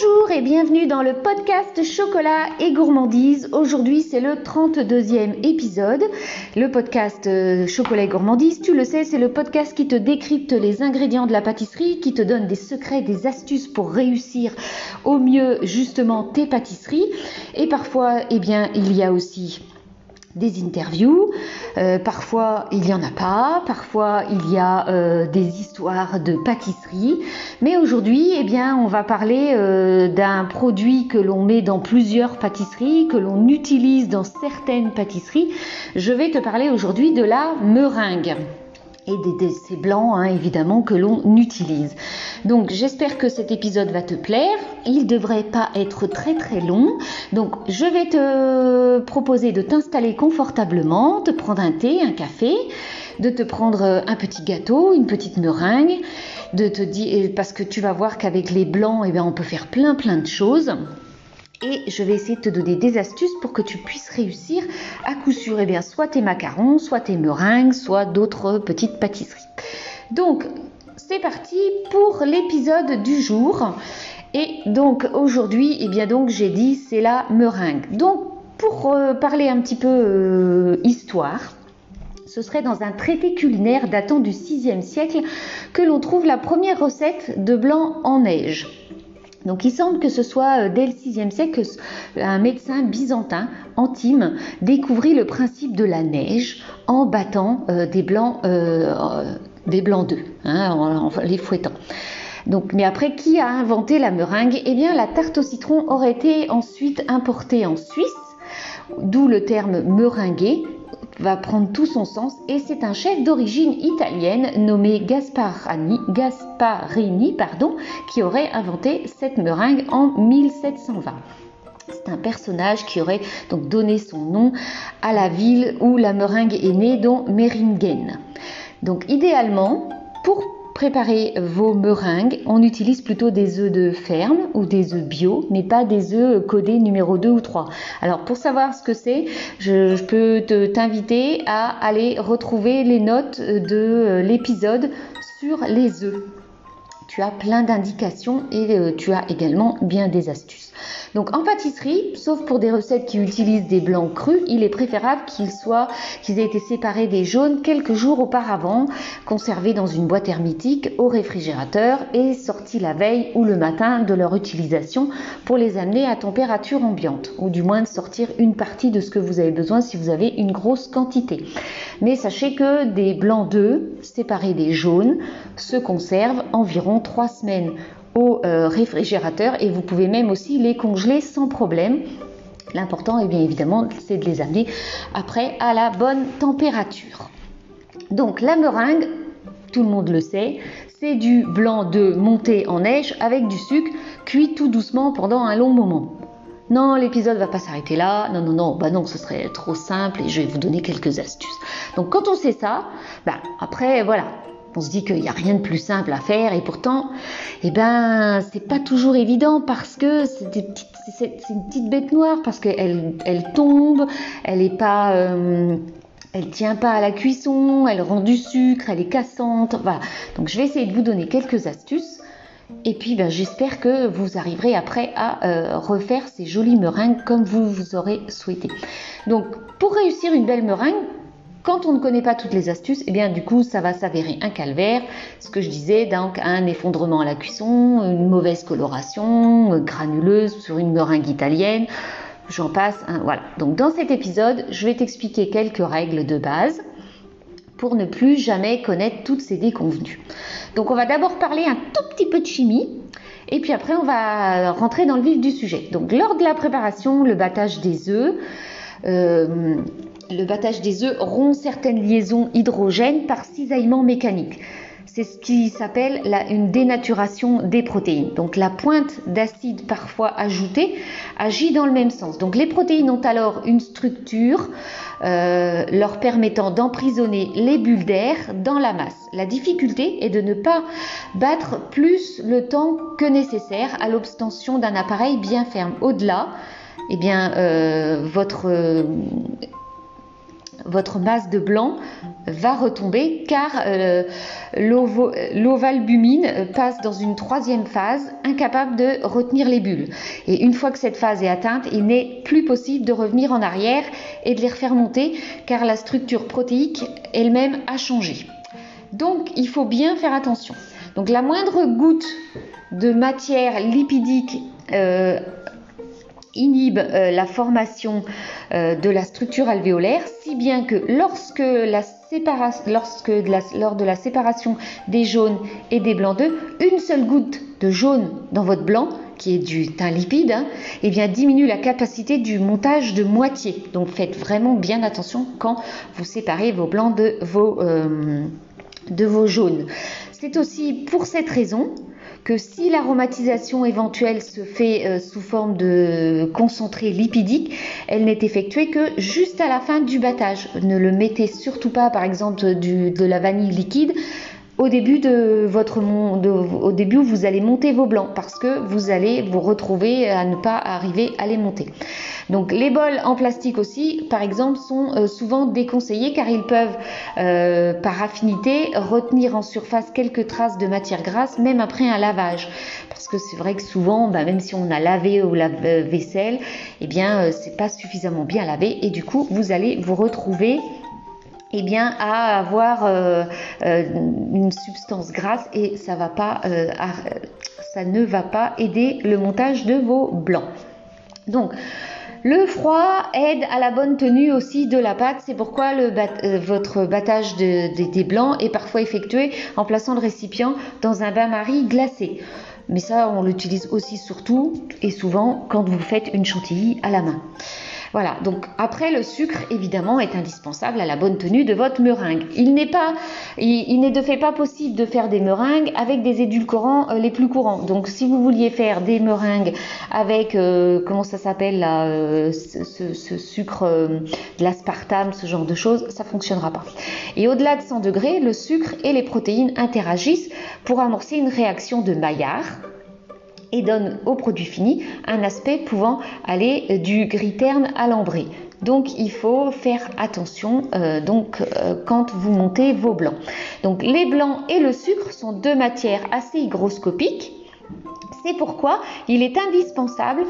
Bonjour et bienvenue dans le podcast Chocolat et Gourmandise. Aujourd'hui c'est le 32e épisode. Le podcast euh, Chocolat et Gourmandise, tu le sais, c'est le podcast qui te décrypte les ingrédients de la pâtisserie, qui te donne des secrets, des astuces pour réussir au mieux justement tes pâtisseries. Et parfois, eh bien, il y a aussi des interviews. Euh, parfois, il n'y en a pas. Parfois, il y a euh, des histoires de pâtisserie. Mais aujourd'hui, eh bien, on va parler euh, d'un produit que l'on met dans plusieurs pâtisseries, que l'on utilise dans certaines pâtisseries. Je vais te parler aujourd'hui de la meringue et des, ces blancs hein, évidemment que l'on utilise. Donc j'espère que cet épisode va te plaire. Il devrait pas être très très long. Donc je vais te proposer de t'installer confortablement, de prendre un thé, un café, de te prendre un petit gâteau, une petite meringue, de te dire parce que tu vas voir qu'avec les blancs, eh bien, on peut faire plein plein de choses et je vais essayer de te donner des astuces pour que tu puisses réussir à coup sûr, eh bien, soit tes macarons, soit tes meringues, soit d'autres petites pâtisseries. Donc, c'est parti pour l'épisode du jour. Et donc aujourd'hui, eh bien donc j'ai dit c'est la meringue. Donc pour euh, parler un petit peu euh, histoire, ce serait dans un traité culinaire datant du 6e siècle que l'on trouve la première recette de blanc en neige. Donc il semble que ce soit euh, dès le VIe siècle qu'un médecin byzantin, Antime, découvrit le principe de la neige en battant euh, des blancs, euh, des blancs d'œufs, hein, en, les fouettant. Donc, mais après, qui a inventé la meringue? Eh bien, la tarte au citron aurait été ensuite importée en Suisse, d'où le terme meringuer, va prendre tout son sens et c'est un chef d'origine italienne nommé Gasparini, pardon, qui aurait inventé cette meringue en 1720. C'est un personnage qui aurait donc donné son nom à la ville où la meringue est née, dont Meringen. Donc idéalement, pour préparer vos meringues, on utilise plutôt des œufs de ferme ou des œufs bio, mais pas des œufs codés numéro 2 ou 3. Alors pour savoir ce que c'est, je, peux t'inviter à aller retrouver les notes de l'épisode sur les œufs. Tu as plein d'indications et euh, tu as également bien des astuces. Donc en pâtisserie, sauf pour des recettes qui utilisent des blancs crus, il est préférable qu'ils aient été séparés des jaunes quelques jours auparavant, conservés dans une boîte hermétique au réfrigérateur et sortis la veille ou le matin de leur utilisation pour les amener à température ambiante, ou du moins de sortir une partie de ce que vous avez besoin si vous avez une grosse quantité. Mais sachez que des blancs d'œufs séparés des jaunes se conservent environ trois semaines au euh, réfrigérateur et vous pouvez même aussi les congeler sans problème. L'important, et eh bien évidemment, c'est de les amener après à la bonne température. Donc la meringue, tout le monde le sait, c'est du blanc de monté en neige avec du sucre cuit tout doucement pendant un long moment. Non, l'épisode va pas s'arrêter là. Non, non, non, bah non, ce serait trop simple et je vais vous donner quelques astuces. Donc quand on sait ça, bah après voilà, on se dit qu'il n'y a rien de plus simple à faire et pourtant, eh ben, c'est pas toujours évident parce que c'est une petite bête noire parce qu'elle elle tombe, elle est pas, euh, elle tient pas à la cuisson, elle rend du sucre, elle est cassante. Voilà. Donc je vais essayer de vous donner quelques astuces. Et puis ben, j'espère que vous arriverez après à euh, refaire ces jolies meringues comme vous vous aurez souhaité. Donc pour réussir une belle meringue, quand on ne connaît pas toutes les astuces, eh bien du coup ça va s'avérer un calvaire. Ce que je disais, donc un effondrement à la cuisson, une mauvaise coloration, euh, granuleuse sur une meringue italienne, j'en passe. voilà. Donc dans cet épisode, je vais t'expliquer quelques règles de base pour ne plus jamais connaître toutes ces déconvenues. Donc on va d'abord parler un tout petit peu de chimie. Et puis après, on va rentrer dans le vif du sujet. Donc, lors de la préparation, le battage des œufs, euh, le battage des œufs rompt certaines liaisons hydrogènes par cisaillement mécanique. C'est ce qui s'appelle une dénaturation des protéines. Donc la pointe d'acide parfois ajoutée agit dans le même sens. Donc les protéines ont alors une structure euh, leur permettant d'emprisonner les bulles d'air dans la masse. La difficulté est de ne pas battre plus le temps que nécessaire à l'obtention d'un appareil bien ferme. Au-delà, eh bien, euh, votre votre masse de blanc va retomber car euh, l'ovalbumine passe dans une troisième phase incapable de retenir les bulles. Et une fois que cette phase est atteinte, il n'est plus possible de revenir en arrière et de les refaire monter car la structure protéique elle-même a changé. Donc il faut bien faire attention. Donc la moindre goutte de matière lipidique euh, inhibe euh, la formation euh, de la structure alvéolaire, si bien que lorsque, la lorsque lors de la séparation des jaunes et des blancs d'œufs, une seule goutte de jaune dans votre blanc, qui est du teint lipide, hein, eh bien, diminue la capacité du montage de moitié. Donc faites vraiment bien attention quand vous séparez vos blancs de vos, euh, de vos jaunes. C'est aussi pour cette raison que si l'aromatisation éventuelle se fait euh, sous forme de concentré lipidique, elle n'est effectuée que juste à la fin du battage. Ne le mettez surtout pas, par exemple, de la vanille liquide au début de votre au début vous allez monter vos blancs parce que vous allez vous retrouver à ne pas arriver à les monter. Donc les bols en plastique aussi, par exemple, sont euh, souvent déconseillés car ils peuvent, euh, par affinité, retenir en surface quelques traces de matière grasse, même après un lavage. Parce que c'est vrai que souvent, bah, même si on a lavé ou la vaisselle, eh bien, euh, c'est pas suffisamment bien lavé et du coup, vous allez vous retrouver eh bien, à avoir une substance grasse et pas, ça ne va pas aider le montage de vos blancs. Donc, le froid aide à la bonne tenue aussi de la pâte, c'est pourquoi euh, votre battage des blancs est parfois effectué en plaçant le récipient dans un bain-marie glacé. Mais ça, on l'utilise aussi surtout et souvent quand vous faites une chantilly à la main. Voilà, donc après le sucre évidemment est indispensable à la bonne tenue de votre meringue. Il n'est pas, il, n'est de fait pas possible de faire des meringues avec des édulcorants euh, les plus courants. Donc si vous vouliez faire des meringues avec euh, comment ça s'appelle là, euh, ce, sucre de l'aspartame, ce genre de choses, ça fonctionnera pas. Et au-delà de 100 degrés, le sucre et les protéines interagissent pour amorcer une réaction de Maillard et donne au produit fini un aspect pouvant aller du gris terne à l'ambré. Donc il faut faire attention euh, donc, euh, quand vous montez vos blancs. Donc les blancs et le sucre sont deux matières assez hygroscopiques. C'est pourquoi il est indispensable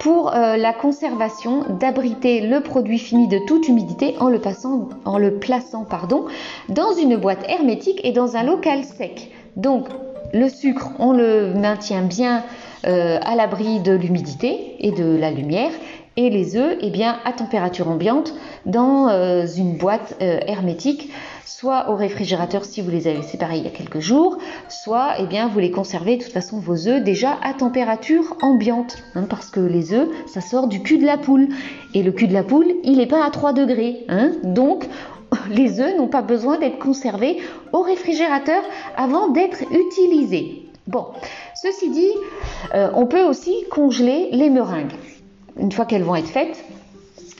pour euh, la conservation d'abriter le produit fini de toute humidité en le, passant, en le plaçant pardon, dans une boîte hermétique et dans un local sec. Donc le sucre, on le maintient bien euh, à l'abri de l'humidité et de la lumière et les œufs eh bien, à température ambiante dans euh, une boîte euh, hermétique, soit au réfrigérateur si vous les avez séparés il y a quelques jours, soit eh bien, vous les conservez de toute façon vos œufs déjà à température ambiante, hein, parce que les œufs, ça sort du cul de la poule, et le cul de la poule, il n'est pas à 3 degrés, hein, donc les œufs n'ont pas besoin d'être conservés au réfrigérateur avant d'être utilisés. Bon, ceci dit, euh, on peut aussi congeler les meringues une fois qu'elles vont être faites.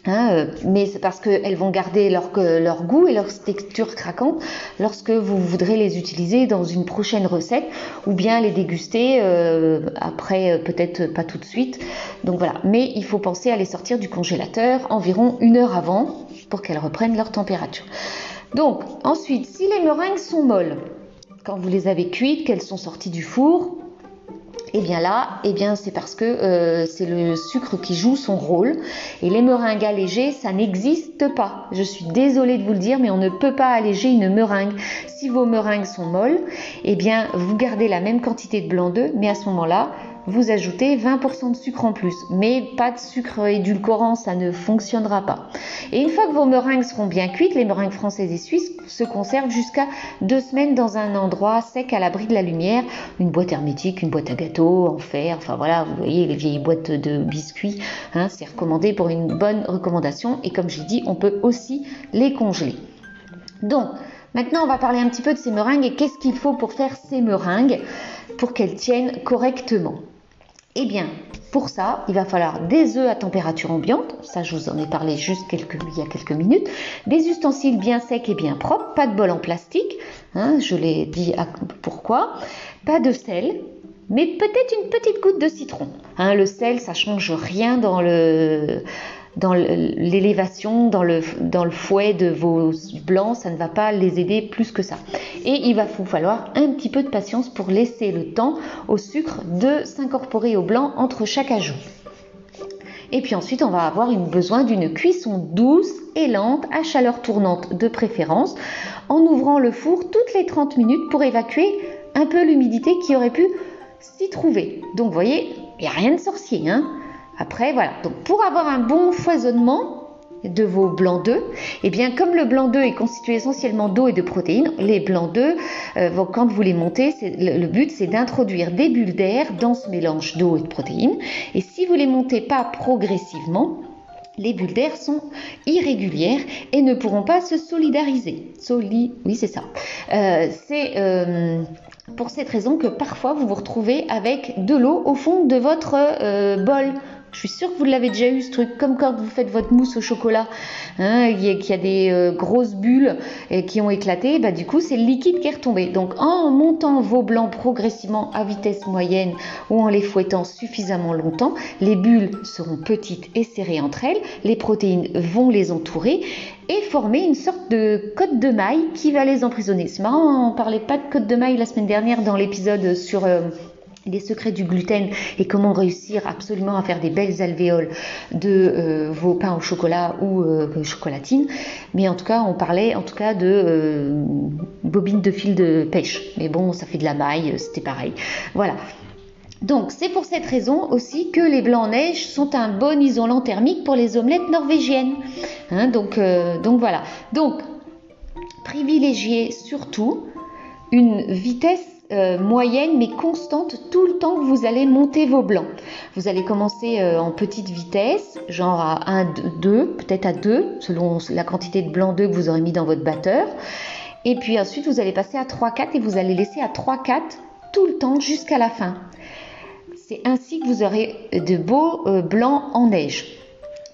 Hein, euh, mais c'est parce qu'elles vont garder leur, goût et leur texture craquante lorsque vous voudrez les utiliser dans une prochaine recette ou bien les déguster euh, après peut-être pas tout de suite. Donc voilà, mais il faut penser à les sortir du congélateur environ une heure avant pour qu'elles reprennent leur température. Donc ensuite, si les meringues sont molles, quand vous les avez cuites, qu'elles sont sorties du four, et eh bien là, eh bien c'est parce que euh, c'est le sucre qui joue son rôle. Et les meringues allégées, ça n'existe pas. Je suis désolée de vous le dire, mais on ne peut pas alléger une meringue. Si vos meringues sont molles, eh bien vous gardez la même quantité de blanc d'œuf, mais à ce moment-là, vous ajoutez 20% de sucre en plus. Mais pas de sucre édulcorant, ça ne fonctionnera pas. Et une fois que vos meringues seront bien cuites, les meringues françaises et suisses se conservent jusqu'à deux semaines dans un endroit sec à l'abri de la lumière, une boîte hermétique, une boîte à gâteaux en fer, enfin voilà, vous voyez les vieilles boîtes de biscuits, hein, c'est recommandé pour une bonne recommandation. Et comme j'ai dit, on peut aussi les congeler. Donc, maintenant on va parler un petit peu de ces meringues et qu'est-ce qu'il faut pour faire ces meringues pour qu'elles tiennent correctement. Eh bien, pour ça, il va falloir des œufs à température ambiante, ça je vous en ai parlé juste il y a quelques minutes, des ustensiles bien secs et bien propres, pas de bol en plastique, hein, je l'ai dit pourquoi, pas de sel, mais peut-être une petite goutte de citron. Hein, le sel, ça change rien dans le dans l'élévation, dans le, fouet de vos blancs, ça ne va pas les aider plus que ça. Et il va vous falloir un petit peu de patience pour laisser le temps au sucre de s'incorporer au blanc entre chaque ajout. Et puis ensuite, on va avoir besoin d'une cuisson douce et lente, à chaleur tournante de préférence, en ouvrant le four toutes les 30 minutes pour évacuer un peu l'humidité qui aurait pu s'y trouver. Donc vous voyez, il n'y a rien de sorcier. Hein Après, voilà. Donc pour avoir un bon foisonnement, de vos blancs d'œufs, et eh bien comme le blanc d'œuf est constitué essentiellement d'eau et de protéines, les blancs d'œufs, euh, quand vous les montez, le, but c'est d'introduire des bulles d'air dans ce mélange d'eau et de protéines. Et si vous les montez pas progressivement, les bulles d'air sont irrégulières et ne pourront pas se solidariser. Soli, oui c'est ça. Euh, c'est euh, pour cette raison que parfois vous vous retrouvez avec de l'eau au fond de votre bol je suis sûre que vous l'avez déjà eu ce truc, comme quand vous faites votre mousse au chocolat, hein, qu'il y, a des euh, grosses bulles qui ont éclaté, bah, du coup c'est le liquide qui est retombé. Donc en montant vos blancs progressivement à vitesse moyenne ou en les fouettant suffisamment longtemps, les bulles seront petites et serrées entre elles, les protéines vont les entourer et former une sorte de côte de maille qui va les emprisonner. C'est marrant, on parlait pas de côte de maille la semaine dernière dans l'épisode sur... Euh, les secrets du gluten et comment réussir absolument à faire des belles alvéoles de euh, vos pains au chocolat ou euh, chocolatine. Mais en tout cas, on parlait en tout cas de euh, bobines de fil de pêche. Mais bon, ça fait de la maille, c'était pareil. Voilà. Donc c'est pour cette raison aussi que les blancs neige sont un bon isolant thermique pour les omelettes norvégiennes. Hein, donc voilà. Donc privilégiez surtout une vitesse euh, moyenne mais constante tout le temps que vous allez monter vos blancs. Vous allez commencer euh, en petite vitesse, genre à 1, 2, peut-être à 2, selon la quantité de blanc d'œufs que vous aurez mis dans votre batteur. Et puis ensuite, vous allez passer à 3, 4 et vous allez laisser à 3, 4 tout le temps jusqu'à la fin. C'est ainsi que vous aurez de beaux euh, blancs en neige.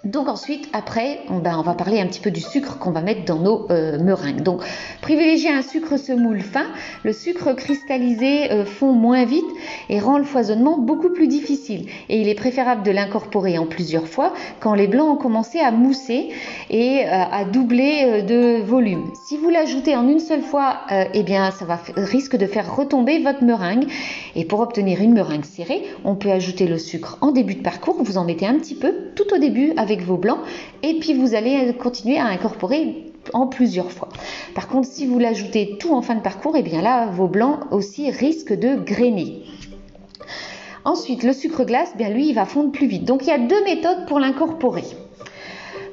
Donc ensuite, après, on, va parler un petit peu du sucre qu'on va mettre dans nos euh, meringues. Donc, privilégier un sucre semoule fin. Le sucre cristallisé euh, fond moins vite et rend le foisonnement beaucoup plus difficile. Et il est préférable de l'incorporer en plusieurs fois quand les blancs ont commencé à mousser et euh, à doubler de volume. Si vous l'ajoutez en une seule fois, eh bien, ça risque de faire retomber votre meringue. Et pour obtenir une meringue serrée, on peut ajouter le sucre en début de parcours. Vous en mettez un petit peu tout au début avec vos blancs et puis vous allez continuer à incorporer en plusieurs fois. Par contre, si vous l'ajoutez tout en fin de parcours, et eh bien là, vos blancs aussi risquent de grainer. Ensuite, le sucre glace, bien lui, il va fondre plus vite. Donc il y a deux méthodes pour l'incorporer.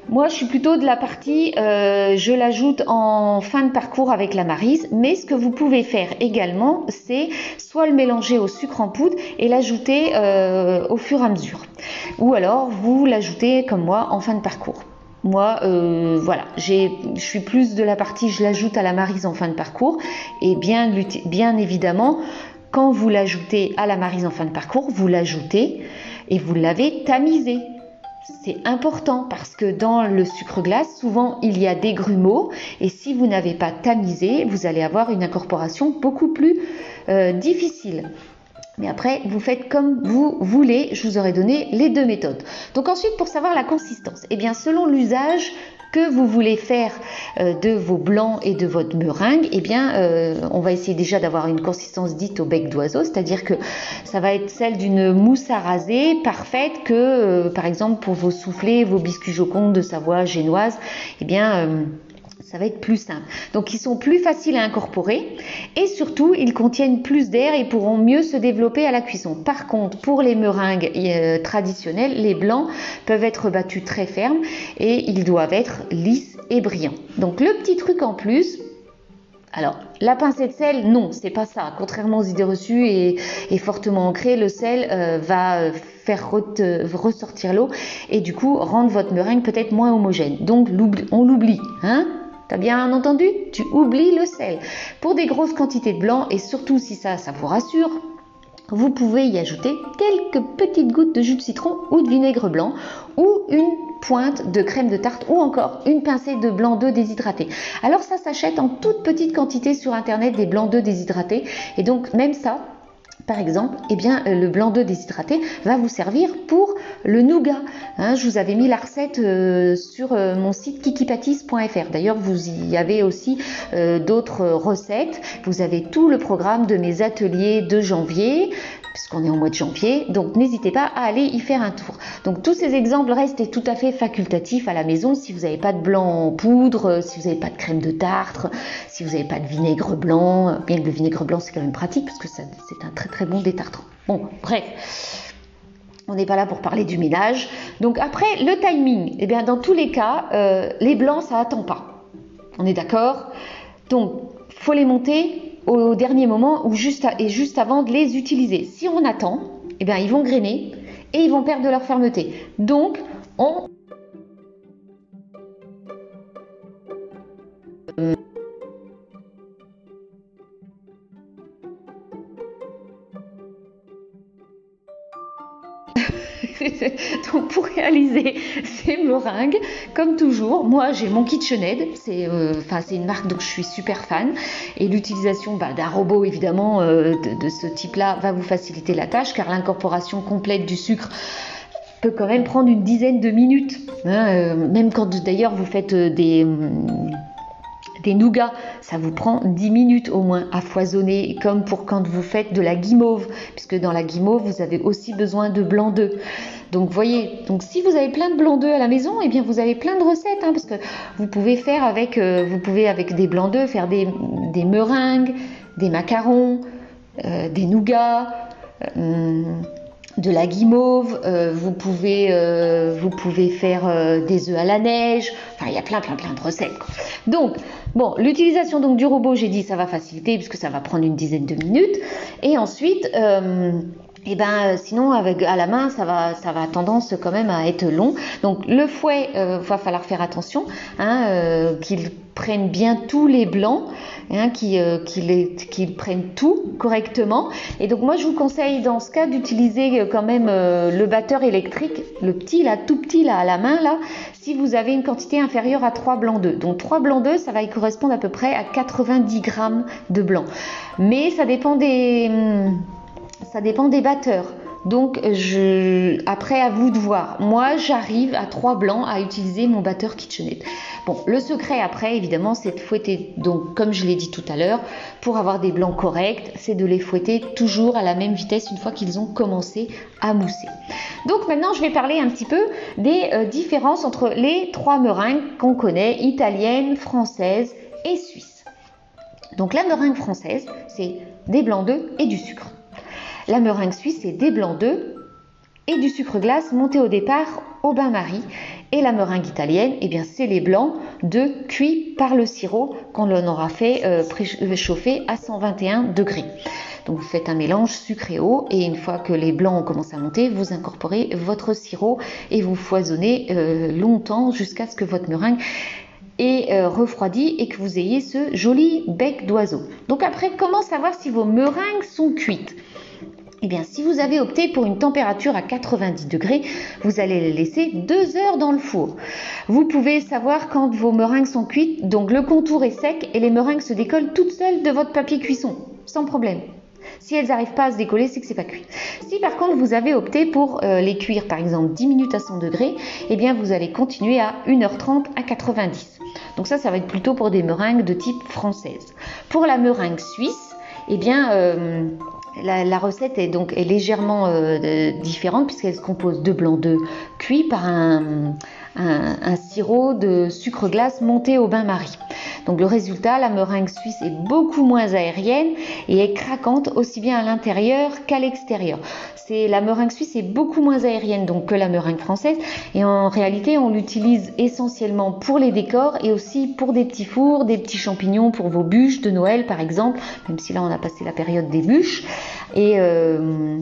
Moi, je suis plutôt de la partie, euh, je l'ajoute en fin de parcours avec la marise, mais ce que vous pouvez faire également, c'est soit le mélanger au sucre en poudre et l'ajouter euh, au fur et à mesure. Ou alors, vous l'ajoutez comme moi en fin de parcours. Moi, euh, voilà, je suis plus de la partie, je l'ajoute à la marise en fin de parcours. Et bien, bien évidemment, quand vous l'ajoutez à la marise en fin de parcours, vous l'ajoutez et vous l'avez tamisé c'est important parce que dans le sucre glace, souvent il y a des grumeaux et si vous n'avez pas tamisé, vous allez avoir une incorporation beaucoup plus euh, difficile. Mais après, vous faites comme vous voulez. Je vous aurais donné les deux méthodes. Donc ensuite, pour savoir la consistance, eh bien, selon l'usage que vous voulez faire euh, de vos blancs et de votre meringue, eh bien, euh, on va essayer déjà d'avoir une consistance dite au bec d'oiseau, c'est-à-dire que ça va être celle d'une mousse à raser parfaite que, euh, par exemple, pour vos soufflés, vos biscuits jocondes de Savoie génoise, eh bien, ça va être plus simple. Donc ils sont plus faciles à incorporer et surtout ils contiennent plus d'air et pourront mieux se développer à la cuisson. Par contre, pour les meringues euh, traditionnelles, les blancs peuvent être battus très fermes et ils doivent être lisses et brillants. Donc le petit truc en plus, alors, la pincée de sel, non, c'est pas ça. Contrairement aux idées reçues et, fortement ancrées, le sel euh, va euh, faire ressortir l'eau et du coup rendre votre meringue peut-être moins homogène. Donc, on l'oublie, hein T'as bien entendu? Tu oublies le sel. Pour des grosses quantités de blanc, et surtout si ça, ça vous rassure, vous pouvez y ajouter quelques petites gouttes de jus de citron ou de vinaigre blanc ou une pointe de crème de tarte ou encore une pincée de blanc d'œuf déshydraté. Alors ça s'achète en toute petite quantité sur internet des blancs d'œufs déshydratés et donc même ça par exemple, eh bien, euh, le blanc d'œuf déshydraté va vous servir pour le nougat. Hein. je vous avais mis la recette euh, sur euh, mon site kikipatis.fr. D'ailleurs, vous y avez aussi d'autres recettes. Vous avez tout le programme de mes ateliers de janvier puisqu'on est en mois de janvier, donc n'hésitez pas à aller y faire un tour. Donc tous ces exemples restent tout à fait facultatifs à la maison si vous n'avez pas de blanc en poudre, si vous n'avez pas de crème de tartre, si vous n'avez pas de vinaigre blanc, bien que le vinaigre blanc c'est quand même pratique parce que c'est un très très bon détartrant. Bon, bref. On n'est pas là pour parler du ménage. Donc après, le timing, eh bien dans tous les cas, euh, les blancs, ça attend pas. On est d'accord? Donc, faut les monter au dernier moment ou juste et juste avant de les utiliser. Si on attend, eh bien, ils vont grainer et ils vont perdre leur fermeté. Donc, on Donc pour réaliser ces meringues, comme toujours, moi j'ai mon KitchenAid, c'est euh, une marque dont je suis super fan et l'utilisation bah, d'un robot évidemment euh, de, ce type-là va vous faciliter la tâche car l'incorporation complète du sucre peut quand même prendre une dizaine de minutes. Hein, euh, même quand d'ailleurs vous faites des des nougats, ça vous prend 10 minutes au moins à foisonner, comme pour quand vous faites de la guimauve, puisque dans la guimauve, vous avez aussi besoin de blanc d'œuf. Donc voyez, donc si vous avez plein de blanc d'œufs à la maison, eh bien vous avez plein de recettes, hein, parce que vous pouvez faire avec, euh, vous pouvez avec des blancs d'œufs faire des, meringues, des macarons, euh, des nougats. Euh, de la guimauve, vous, pouvez, vous pouvez faire des œufs à la neige, enfin il y a plein plein plein de recettes. Donc, bon, l'utilisation donc du robot, j'ai dit ça va faciliter puisque ça va prendre une dizaine de minutes. Et ensuite, et eh ben sinon avec à la main ça va ça va tendance quand même à être long. Donc le fouet, va falloir faire attention, hein, qu'il prenne bien tous les blancs. Hein, euh, qu'ils prennent tout correctement. Et donc moi je vous conseille dans ce cas d'utiliser euh, quand même euh, le batteur électrique, le petit là, tout petit là à la main là, si vous avez une quantité inférieure à 3 blancs d'œufs. Donc 3 blancs d'œufs, ça va y correspondre à peu près à 90 grammes de blanc. Mais ça dépend des, hum, ça dépend des batteurs. Donc, après, à vous de voir. Moi, j'arrive à 3 blancs à utiliser mon batteur KitchenAid. Bon, le secret après, évidemment, c'est de fouetter, donc comme je l'ai dit tout à l'heure, pour avoir des blancs corrects, c'est de les fouetter toujours à la même vitesse une fois qu'ils ont commencé à mousser. Donc maintenant, je vais parler un petit peu des euh, différences entre les trois meringues qu'on connaît, italienne, française et suisse. Donc la meringue française, c'est des blancs d'œufs et du sucre. La meringue suisse, c'est des blancs d'œufs et du sucre glace monté au départ au bain-marie. Et la meringue italienne, eh bien, c'est les blancs de cuits par le sirop qu'on aura fait euh, chauffer à 121 degrés. Donc vous faites un mélange sucré-eau et une fois que les blancs ont commencé à monter, vous incorporez votre sirop et vous foisonnez euh, longtemps jusqu'à ce que votre meringue ait euh, refroidi et que vous ayez ce joli bec d'oiseau. Donc après, comment savoir si vos meringues sont cuites? Eh bien, si vous avez opté pour une température à 90 degrés, vous allez les laisser deux heures dans le four. Vous pouvez savoir quand vos meringues sont cuites, donc le contour est sec et les meringues se décollent toutes seules de votre papier cuisson, sans problème. Si elles n'arrivent pas à se décoller, c'est que c'est pas cuit. Si par contre vous avez opté pour euh, les cuire par exemple 10 minutes à 100 degrés, eh bien vous allez continuer à 1h30 à 90. Donc ça, ça va être plutôt pour des meringues de type française. Pour la meringue suisse, eh bien euh, la, recette est donc légèrement euh, différente puisqu'elle se compose de blanc d'œufs cuit par un, un, sirop de sucre glace monté au bain-marie. Donc le résultat, la meringue suisse est beaucoup moins aérienne et est craquante aussi bien à l'intérieur qu'à l'extérieur. C'est la meringue suisse est beaucoup moins aérienne donc que la meringue française et en réalité on l'utilise essentiellement pour les décors et aussi pour des petits fours, des petits champignons pour vos bûches de Noël par exemple, même si là on a passé la période des bûches et euh,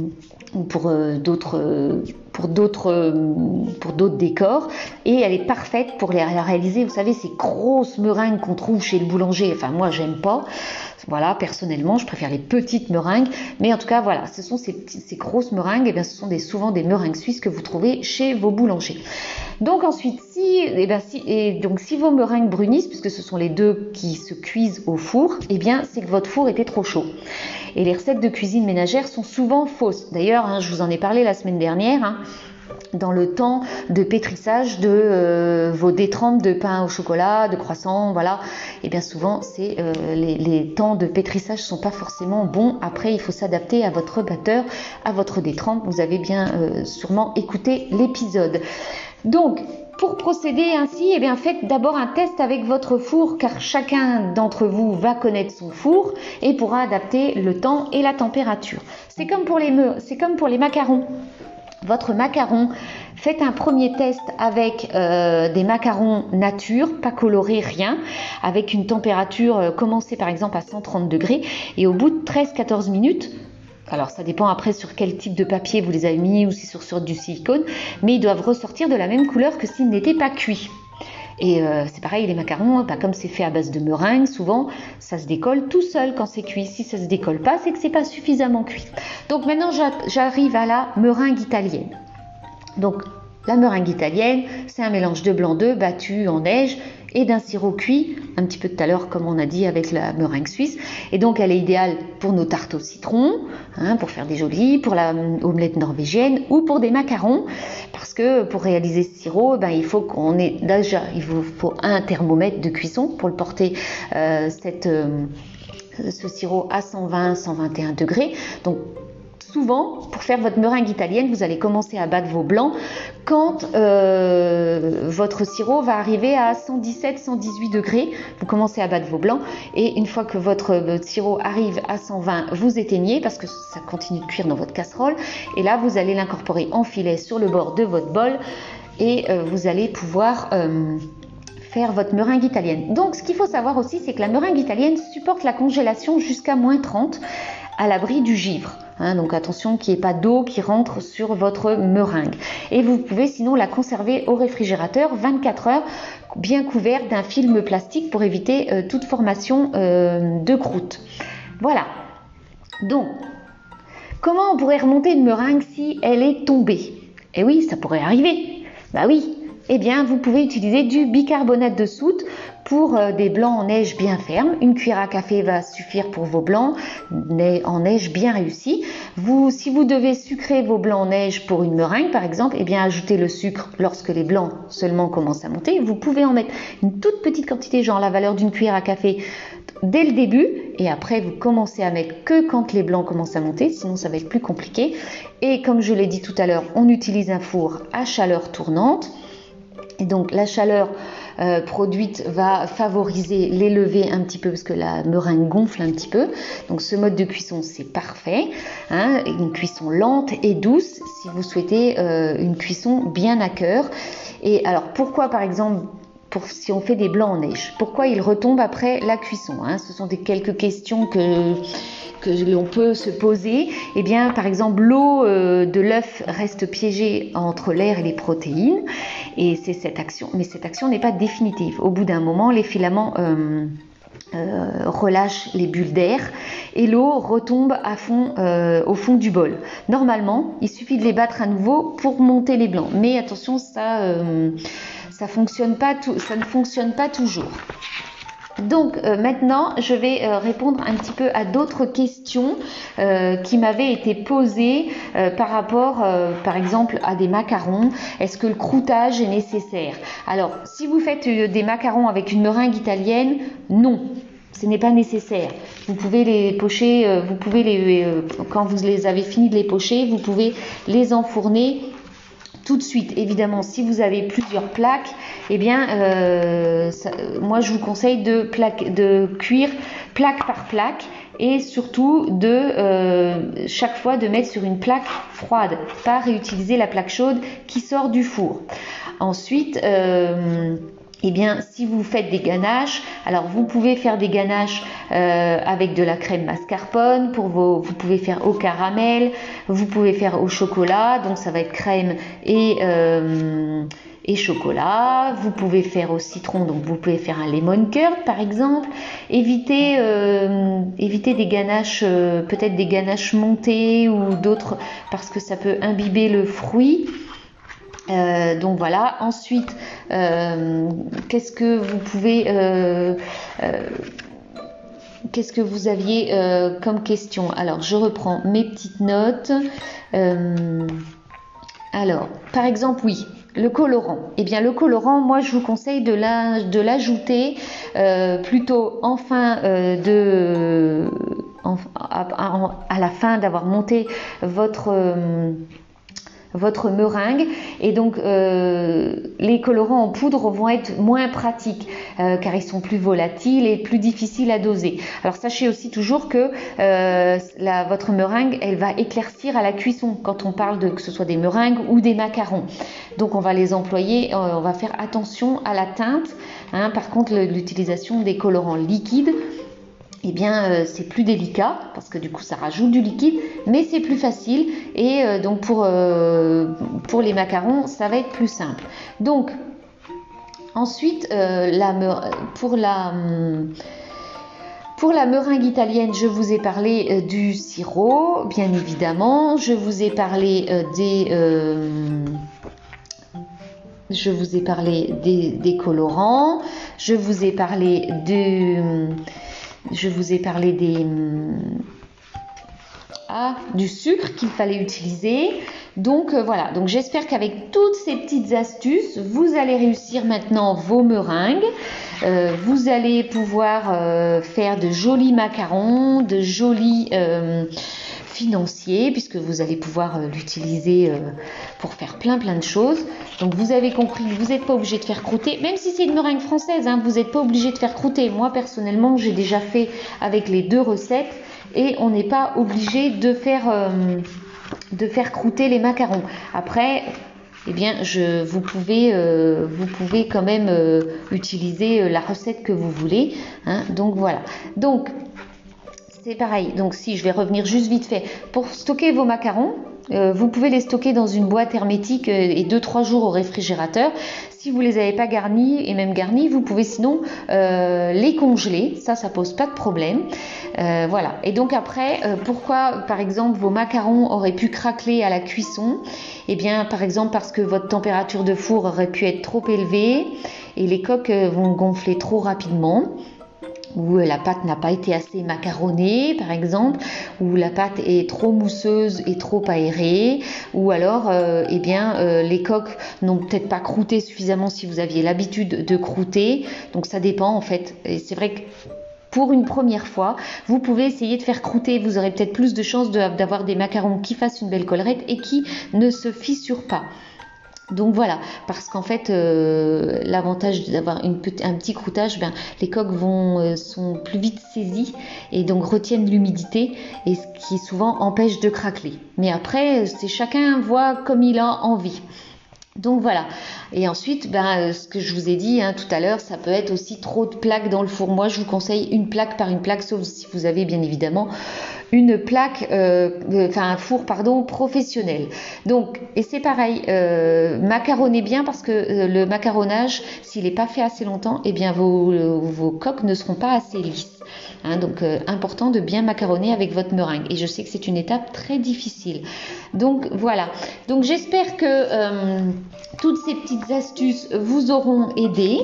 pour euh, d'autres euh, pour d'autres euh, pour d'autres décors. Et elle est parfaite pour les réaliser. Vous savez ces grosses meringues qu'on trouve chez le boulanger. Enfin moi j'aime pas. Voilà personnellement je préfère les petites meringues. Mais en tout cas voilà ce sont ces, ces grosses meringues. Et eh bien ce sont souvent des meringues suisses que vous trouvez chez vos boulangers. Donc ensuite si et eh bien si et donc si vos meringues brunissent puisque ce sont les deux qui se cuisent au four et eh bien c'est que votre four était trop chaud Et les recettes de cuisine ménagère sont souvent fausses. D'ailleurs, hein, je vous en ai parlé la semaine dernière. Hein, dans le temps de pétrissage de euh, vos détrempes de pain au chocolat, de croissants, voilà. Et bien souvent, c'est euh, les, temps de pétrissage sont pas forcément bons. Après, il faut s'adapter à votre batteur, à votre détrempe. Vous avez bien euh, sûrement écouté l'épisode. Donc, pour procéder ainsi, eh bien, faites d'abord un test avec votre four car chacun d'entre vous va connaître son four et pourra adapter le temps et la température. C'est comme pour les c'est comme pour les macarons votre macaron, faites un premier test avec euh, des macarons nature, pas colorés, rien, avec une température, euh, commencez par exemple à 130 degrés, et au bout de 13-14 minutes, alors ça dépend après sur quel type de papier vous les avez mis ou si sur, sur du silicone, mais ils doivent ressortir de la même couleur que s'ils n'étaient pas cuits. Et euh, c'est pareil, les macarons, bah, comme c'est fait à base de meringue, souvent ça se décolle tout seul quand c'est cuit. Si ça se décolle pas, c'est que c'est pas suffisamment cuit. Donc maintenant j'arrive à la meringue italienne. Donc la meringue italienne, c'est un mélange de blanc d'œuf battu en neige et d'un sirop cuit, un petit peu tout à l'heure comme on a dit avec la meringue suisse. Et donc elle est idéale pour nos tartes au citron, hein, pour faire des jolies, pour la omelette norvégienne ou pour des macarons, parce que pour réaliser ce sirop, ben, il faut qu'on ait déjà, il faut, un thermomètre de cuisson pour le porter euh, euh, ce sirop à 120-121 degrés. Donc souvent, pour faire votre meringue italienne, vous allez commencer à battre vos blancs quand euh, votre sirop va arriver à 117-118 degrés. Vous commencez à battre vos blancs et une fois que votre euh, sirop arrive à 120, vous éteignez parce que ça continue de cuire dans votre casserole. Et là, vous allez l'incorporer en filet sur le bord de votre bol et euh, vous allez pouvoir faire votre meringue italienne. Donc ce qu'il faut savoir aussi, c'est que la meringue italienne supporte la congélation jusqu'à moins 30 à l'abri du givre. Hein, donc attention qu'il n'y ait pas d'eau qui rentre sur votre meringue. Et vous pouvez sinon la conserver au réfrigérateur 24 heures bien couvert d'un film plastique pour éviter euh, toute formation euh, de croûte. Voilà. Donc, comment on pourrait remonter une meringue si elle est tombée? Eh oui, ça pourrait arriver. Bah oui. Eh bien, vous pouvez utiliser du bicarbonate de soude pour euh, des blancs en neige bien fermes, une cuillère à café va suffire pour vos blancs en neige bien réussis. Si vous devez sucrer vos blancs en neige pour une meringue par exemple, eh bien ajoutez le sucre lorsque les blancs seulement commencent à monter. Vous pouvez en mettre une toute petite quantité, genre la valeur d'une cuillère à café dès le début et après vous commencez à mettre que quand les blancs commencent à monter, sinon ça va être plus compliqué. Et comme je l'ai dit tout à l'heure, on utilise un four à chaleur tournante. Et donc la chaleur euh, produite va favoriser l'élever un petit peu parce que la meringue gonfle un petit peu. Donc ce mode de cuisson c'est parfait. Hein, une cuisson lente et douce si vous souhaitez euh, une cuisson bien à cœur. Et alors pourquoi par exemple si on fait des blancs en neige, pourquoi ils retombent après la cuisson hein? Ce sont quelques questions que que l'on peut se poser, eh bien, par exemple, l'eau euh, de l'œuf reste piégée entre l'air et les protéines, et c'est cette action. Mais cette action n'est pas définitive. Au bout d'un moment, les filaments euh, euh, relâchent les bulles d'air et l'eau retombe à fond, au fond du bol. Normalement, il suffit de les battre à nouveau pour monter les blancs. Mais attention, ça, ça, fonctionne pas ça ne fonctionne pas toujours. Donc euh, maintenant, je vais euh, répondre un petit peu à d'autres questions euh, qui m'avaient été posées par rapport, par exemple, à des macarons. Est-ce que le croûtage est nécessaire? Alors, si vous faites des macarons avec une meringue italienne, non. Ce n'est pas nécessaire. Vous pouvez les pocher, vous pouvez les, quand vous les avez fini de les pocher, vous pouvez les enfourner tout de suite. Évidemment, si vous avez plusieurs plaques, eh bien, euh, moi je vous conseille de, plaque, de cuire plaque par plaque et surtout de euh, chaque fois de mettre sur une plaque froide, pas réutiliser la plaque chaude qui sort du four. Ensuite, euh, eh bien, si vous faites des ganaches, alors vous pouvez faire des ganaches euh, avec de la crème mascarpone, pour vos, vous pouvez faire au caramel, vous pouvez faire au chocolat, donc ça va être crème et, euh, et chocolat. Vous pouvez faire au citron, donc vous pouvez faire un lemon curd par exemple. Évitez, euh, évitez des ganaches, peut-être des ganaches montées ou d'autres, parce que ça peut imbiber le fruit. Euh, donc voilà. Ensuite, euh, qu'est-ce que vous pouvez euh, qu'est-ce que vous aviez comme question? Alors, je reprends mes petites notes. Alors, par exemple, oui, le colorant. Eh bien, le colorant, moi, je vous conseille de l'ajouter plutôt en fin à, la fin d'avoir monté votre votre meringue et donc euh, les colorants en poudre vont être moins pratiques euh, car ils sont plus volatiles et plus difficiles à doser. Alors sachez aussi toujours que euh, votre meringue elle va éclaircir à la cuisson quand on parle de que ce soit des meringues ou des macarons. Donc on va les employer, on va faire attention à la teinte. Hein. Par contre l'utilisation des colorants liquides eh bien euh, c'est plus délicat parce que du coup ça rajoute du liquide, mais c'est plus facile et euh, donc pour, euh, pour les macarons ça va être plus simple. Donc ensuite pour la pour la meringue italienne, je vous ai parlé du sirop, bien évidemment. Je vous ai parlé des je vous ai parlé des, colorants. Je vous ai parlé de je vous ai parlé des, ah, du sucre qu'il fallait utiliser. Donc euh, voilà, donc j'espère qu'avec toutes ces petites astuces, vous allez réussir maintenant vos meringues. Euh, vous allez pouvoir euh, faire de jolis macarons, de jolis financiers, puisque vous allez pouvoir l'utiliser pour faire plein plein de choses. Donc vous avez compris, vous n'êtes pas obligé de faire croûter, même si c'est une meringue française, hein, vous n'êtes pas obligé de faire croûter. Moi personnellement, j'ai déjà fait avec les deux recettes et on n'est pas obligé de faire, euh, de faire croûter les macarons. Après, eh bien, je, vous, pouvez, euh, vous pouvez quand même euh, utiliser la recette que vous voulez. Hein. donc voilà. Donc, c'est pareil. Donc si je vais revenir juste vite fait, pour stocker vos macarons, euh, vous pouvez les stocker dans une boîte hermétique euh, et 2-3 jours au réfrigérateur. Si vous les avez pas garnis et même garnis, vous pouvez sinon euh, les congeler. Ça, ça pose pas de problème. voilà. Et donc après, pourquoi par exemple vos macarons auraient pu craquer à la cuisson? Eh bien, par exemple parce que votre température de four aurait pu être trop élevée et les coques vont gonfler trop rapidement où la pâte n'a pas été assez macaronnée par exemple, où la pâte est trop mousseuse et trop aérée, ou alors euh, eh bien euh, les coques n'ont peut-être pas croûté suffisamment si vous aviez l'habitude de croûter. Donc ça dépend en fait. Et c'est vrai que pour une première fois, vous pouvez essayer de faire croûter. Vous aurez peut-être plus de chances d'avoir des macarons qui fassent une belle collerette et qui ne se fissurent pas. Donc voilà, parce qu'en fait, euh, l'avantage d'avoir un petit croûtage, ben, les coques vont, euh, sont plus vite saisies et donc retiennent l'humidité et ce qui souvent empêche de craquer. Mais après, c'est chacun voit comme il a envie. Donc voilà. Et ensuite, ben, euh, ce que je vous ai dit hein, tout à l'heure, ça peut être aussi trop de plaques dans le four. Moi, je vous conseille une plaque par une plaque, sauf si vous avez bien évidemment une plaque, euh, enfin un four pardon professionnel. Donc et c'est pareil, euh, macaronnez bien parce que euh, le macaronnage, s'il n'est pas fait assez longtemps, eh bien vos, vos coques ne seront pas assez lisses. Hein, donc important de bien macaronner avec votre meringue. Et je sais que c'est une étape très difficile. Donc voilà. Donc j'espère que toutes ces petites astuces vous auront aidé.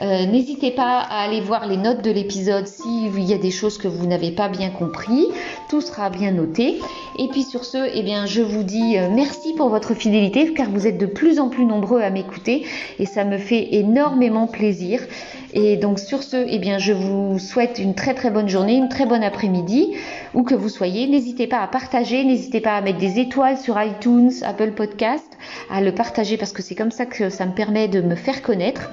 N'hésitez pas à aller voir les notes de l'épisode s'il y a des choses que vous n'avez pas bien compris tout sera bien noté. Et puis sur ce, eh bien, je vous dis euh, merci pour votre fidélité car vous êtes de plus en plus nombreux à m'écouter et ça me fait énormément plaisir. Et donc sur ce, eh bien, je vous souhaite une très très bonne journée, une très bonne après-midi, où que vous soyez. N'hésitez pas à partager, n'hésitez pas à mettre des étoiles sur iTunes, Apple Podcast, à le partager parce que c'est comme ça que ça me permet de me faire connaître.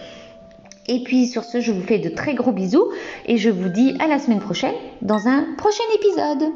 Et puis sur ce, je vous fais de très gros bisous et je vous dis à la semaine prochaine dans un prochain épisode.